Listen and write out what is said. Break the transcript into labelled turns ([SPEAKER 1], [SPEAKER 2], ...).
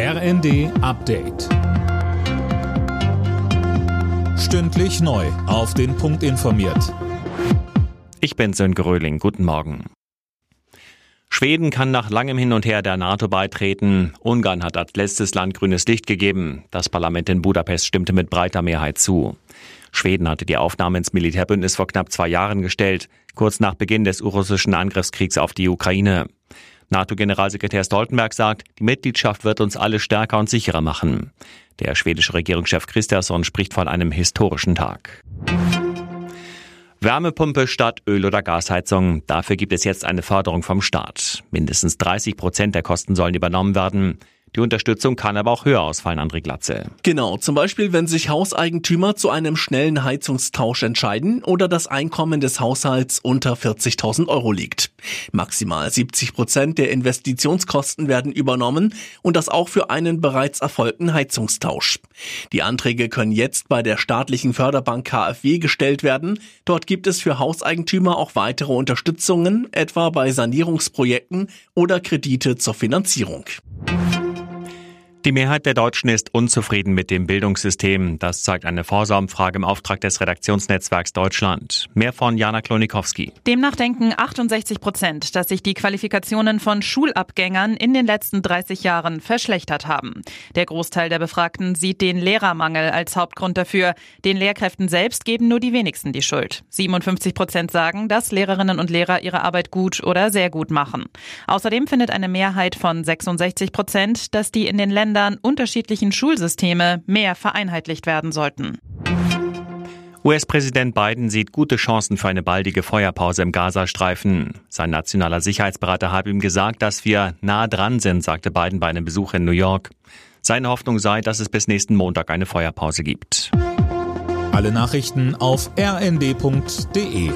[SPEAKER 1] RND Update. Stündlich neu. Auf den Punkt informiert.
[SPEAKER 2] Ich bin Sönke Röhling. Guten Morgen. Schweden kann nach langem Hin und Her der NATO beitreten. Ungarn hat als letztes Land grünes Licht gegeben. Das Parlament in Budapest stimmte mit breiter Mehrheit zu. Schweden hatte die Aufnahme ins Militärbündnis vor knapp zwei Jahren gestellt, kurz nach Beginn des russischen Angriffskriegs auf die Ukraine. NATO-Generalsekretär Stoltenberg sagt, die Mitgliedschaft wird uns alle stärker und sicherer machen. Der schwedische Regierungschef Christiansson spricht von einem historischen Tag. Wärmepumpe statt Öl- oder Gasheizung. Dafür gibt es jetzt eine Förderung vom Staat. Mindestens 30 Prozent der Kosten sollen übernommen werden. Die Unterstützung kann aber auch höher ausfallen, André Glatze.
[SPEAKER 3] Genau, zum Beispiel, wenn sich Hauseigentümer zu einem schnellen Heizungstausch entscheiden oder das Einkommen des Haushalts unter 40.000 Euro liegt. Maximal 70 Prozent der Investitionskosten werden übernommen und das auch für einen bereits erfolgten Heizungstausch. Die Anträge können jetzt bei der staatlichen Förderbank KfW gestellt werden. Dort gibt es für Hauseigentümer auch weitere Unterstützungen, etwa bei Sanierungsprojekten oder Kredite zur Finanzierung.
[SPEAKER 2] Die Mehrheit der Deutschen ist unzufrieden mit dem Bildungssystem. Das zeigt eine Vorsorumfrage im Auftrag des Redaktionsnetzwerks Deutschland. Mehr von Jana Klonikowski.
[SPEAKER 4] Demnach denken 68 Prozent, dass sich die Qualifikationen von Schulabgängern in den letzten 30 Jahren verschlechtert haben. Der Großteil der Befragten sieht den Lehrermangel als Hauptgrund dafür. Den Lehrkräften selbst geben nur die wenigsten die Schuld. 57 Prozent sagen, dass Lehrerinnen und Lehrer ihre Arbeit gut oder sehr gut machen. Außerdem findet eine Mehrheit von 66 Prozent, dass die in den Ländern Ländern unterschiedlichen Schulsysteme mehr vereinheitlicht werden sollten.
[SPEAKER 2] US-Präsident Biden sieht gute Chancen für eine baldige Feuerpause im Gazastreifen. Sein nationaler Sicherheitsberater hat ihm gesagt, dass wir nah dran sind, sagte Biden bei einem Besuch in New York. Seine Hoffnung sei, dass es bis nächsten Montag eine Feuerpause gibt.
[SPEAKER 1] Alle Nachrichten auf rnd.de